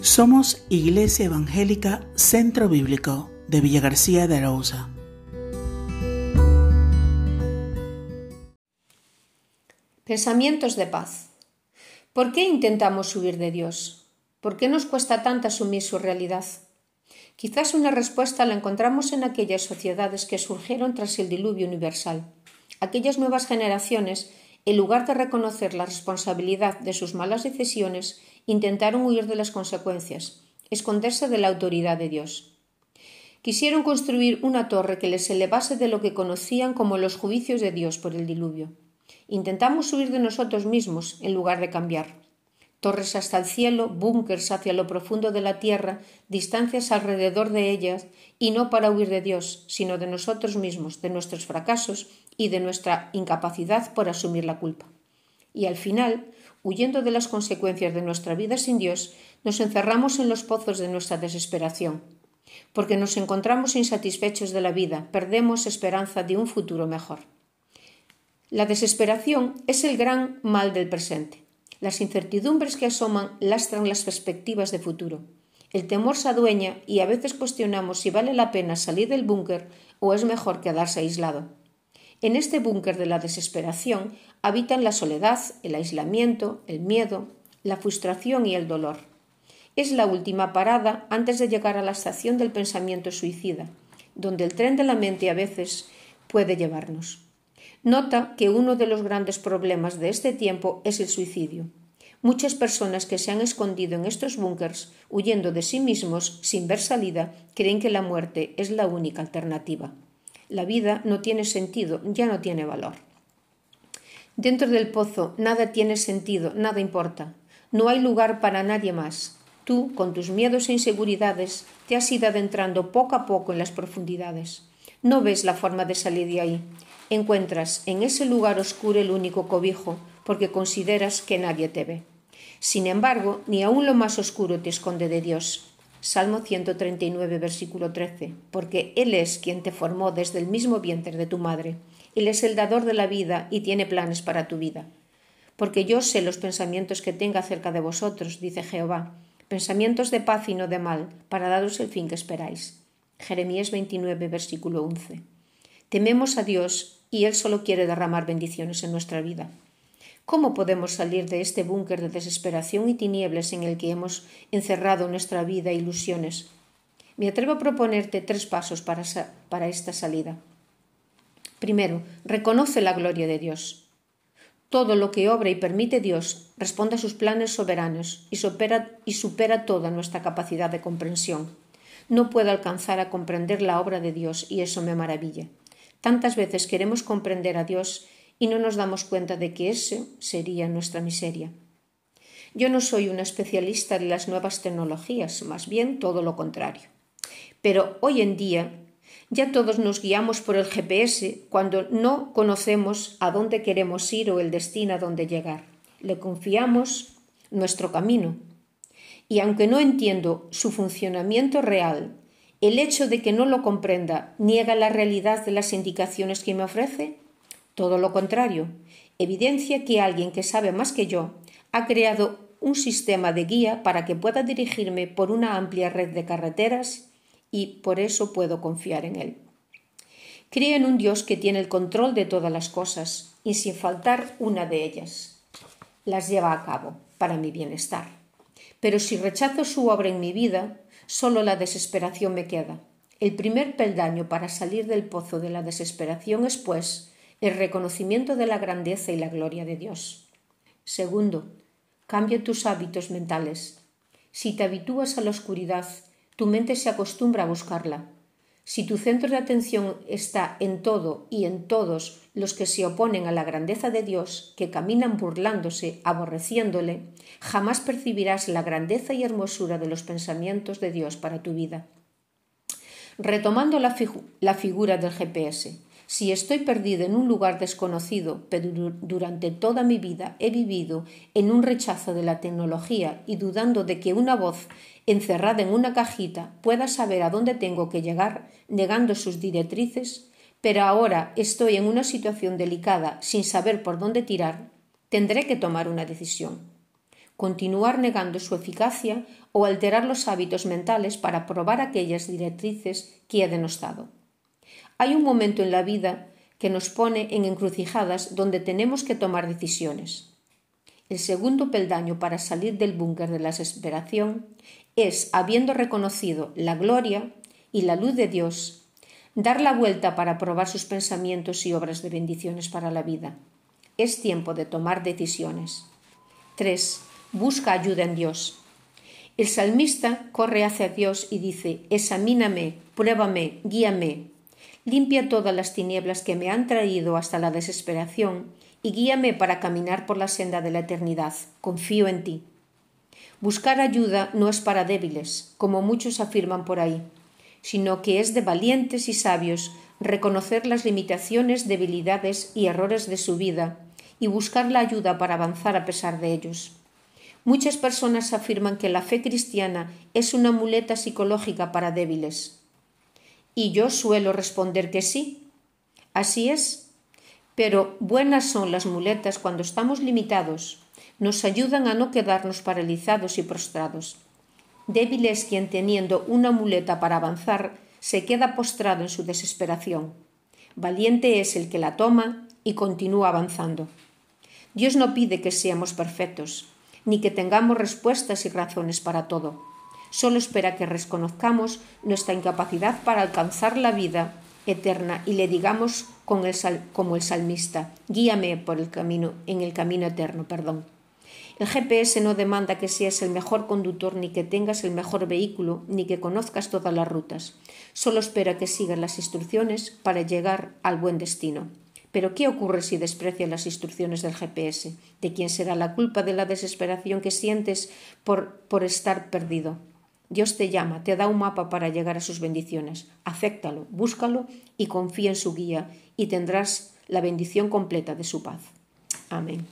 Somos Iglesia Evangélica Centro Bíblico de Villa García de Arauza. Pensamientos de paz. ¿Por qué intentamos huir de Dios? ¿Por qué nos cuesta tanto asumir su realidad? Quizás una respuesta la encontramos en aquellas sociedades que surgieron tras el diluvio universal. Aquellas nuevas generaciones, en lugar de reconocer la responsabilidad de sus malas decisiones, intentaron huir de las consecuencias, esconderse de la autoridad de Dios. Quisieron construir una torre que les elevase de lo que conocían como los juicios de Dios por el diluvio. Intentamos huir de nosotros mismos en lugar de cambiar. Torres hasta el cielo, búnkers hacia lo profundo de la tierra, distancias alrededor de ellas, y no para huir de Dios, sino de nosotros mismos, de nuestros fracasos y de nuestra incapacidad por asumir la culpa. Y al final, huyendo de las consecuencias de nuestra vida sin Dios, nos encerramos en los pozos de nuestra desesperación, porque nos encontramos insatisfechos de la vida, perdemos esperanza de un futuro mejor. La desesperación es el gran mal del presente. Las incertidumbres que asoman lastran las perspectivas de futuro. El temor se adueña y a veces cuestionamos si vale la pena salir del búnker o es mejor quedarse aislado. En este búnker de la desesperación habitan la soledad, el aislamiento, el miedo, la frustración y el dolor. Es la última parada antes de llegar a la estación del pensamiento suicida, donde el tren de la mente a veces puede llevarnos. Nota que uno de los grandes problemas de este tiempo es el suicidio. Muchas personas que se han escondido en estos búnkers, huyendo de sí mismos sin ver salida, creen que la muerte es la única alternativa. La vida no tiene sentido, ya no tiene valor. Dentro del pozo nada tiene sentido, nada importa. No hay lugar para nadie más. Tú, con tus miedos e inseguridades, te has ido adentrando poco a poco en las profundidades. No ves la forma de salir de ahí. Encuentras en ese lugar oscuro el único cobijo, porque consideras que nadie te ve. Sin embargo, ni aun lo más oscuro te esconde de Dios. Salmo 139, versículo 13, porque Él es quien te formó desde el mismo vientre de tu madre. Él es el dador de la vida y tiene planes para tu vida. Porque yo sé los pensamientos que tenga acerca de vosotros, dice Jehová, pensamientos de paz y no de mal, para daros el fin que esperáis. Jeremías 29, versículo 11. Tememos a Dios y Él solo quiere derramar bendiciones en nuestra vida. ¿Cómo podemos salir de este búnker de desesperación y tinieblas en el que hemos encerrado nuestra vida e ilusiones? Me atrevo a proponerte tres pasos para, esta salida. Primero, reconoce la gloria de Dios. Todo lo que obra y permite Dios responde a sus planes soberanos y supera toda nuestra capacidad de comprensión. No puedo alcanzar a comprender la obra de Dios y eso me maravilla. Tantas veces queremos comprender a Dios y no nos damos cuenta de que eso sería nuestra miseria. Yo no soy una especialista de las nuevas tecnologías, más bien todo lo contrario. Pero hoy en día ya todos nos guiamos por el GPS cuando no conocemos a dónde queremos ir o el destino a dónde llegar. Le confiamos nuestro camino. Y aunque no entiendo su funcionamiento real, el hecho de que no lo comprenda niega la realidad de las indicaciones que me ofrece todo lo contrario, evidencia que alguien que sabe más que yo ha creado un sistema de guía para que pueda dirigirme por una amplia red de carreteras y por eso puedo confiar en él. Creo en un Dios que tiene el control de todas las cosas y sin faltar una de ellas. Las lleva a cabo para mi bienestar. Pero si rechazo su obra en mi vida, solo la desesperación me queda. El primer peldaño para salir del pozo de la desesperación es, pues, el reconocimiento de la grandeza y la gloria de Dios. Segundo, cambia tus hábitos mentales. Si te habitúas a la oscuridad, tu mente se acostumbra a buscarla. Si tu centro de atención está en todo y en todos los que se oponen a la grandeza de Dios, que caminan burlándose, aborreciéndole, jamás percibirás la grandeza y hermosura de los pensamientos de Dios para tu vida. Retomando la, la figura del GPS, si estoy perdido en un lugar desconocido, pero durante toda mi vida he vivido en un rechazo de la tecnología y dudando de que una voz encerrada en una cajita pueda saber a dónde tengo que llegar, negando sus directrices, pero ahora estoy en una situación delicada sin saber por dónde tirar, tendré que tomar una decisión. continuar negando su eficacia o alterar los hábitos mentales para probar aquellas directrices que ha denostado. Hay un momento en la vida que nos pone en encrucijadas donde tenemos que tomar decisiones. El segundo peldaño para salir del búnker de la desesperación es, habiendo reconocido la gloria y la luz de Dios, dar la vuelta para probar sus pensamientos y obras de bendiciones para la vida. Es tiempo de tomar decisiones. 3. Busca ayuda en Dios. El salmista corre hacia Dios y dice, examíname, pruébame, guíame, limpia todas las tinieblas que me han traído hasta la desesperación y guíame para caminar por la senda de la eternidad. Confío en ti. Buscar ayuda no es para débiles, como muchos afirman por ahí, sino que es de valientes y sabios reconocer las limitaciones, debilidades y errores de su vida y buscar la ayuda para avanzar a pesar de ellos. Muchas personas afirman que la fe cristiana es una muleta psicológica para débiles. Y yo suelo responder que sí. Así es, pero buenas son las muletas cuando estamos limitados, nos ayudan a no quedarnos paralizados y prostrados. Débil es quien teniendo una muleta para avanzar se queda postrado en su desesperación. Valiente es el que la toma y continúa avanzando. Dios no pide que seamos perfectos, ni que tengamos respuestas y razones para todo. Solo espera que reconozcamos nuestra incapacidad para alcanzar la vida eterna y le digamos como el salmista, guíame por el camino, en el camino eterno, perdón. El GPS no demanda que seas el mejor conductor, ni que tengas el mejor vehículo, ni que conozcas todas las rutas. Solo espera que sigas las instrucciones para llegar al buen destino. Pero ¿qué ocurre si desprecias las instrucciones del GPS? ¿De quién será la culpa de la desesperación que sientes por, por estar perdido? Dios te llama, te da un mapa para llegar a sus bendiciones. Acéptalo, búscalo y confía en su guía y tendrás la bendición completa de su paz. Amén.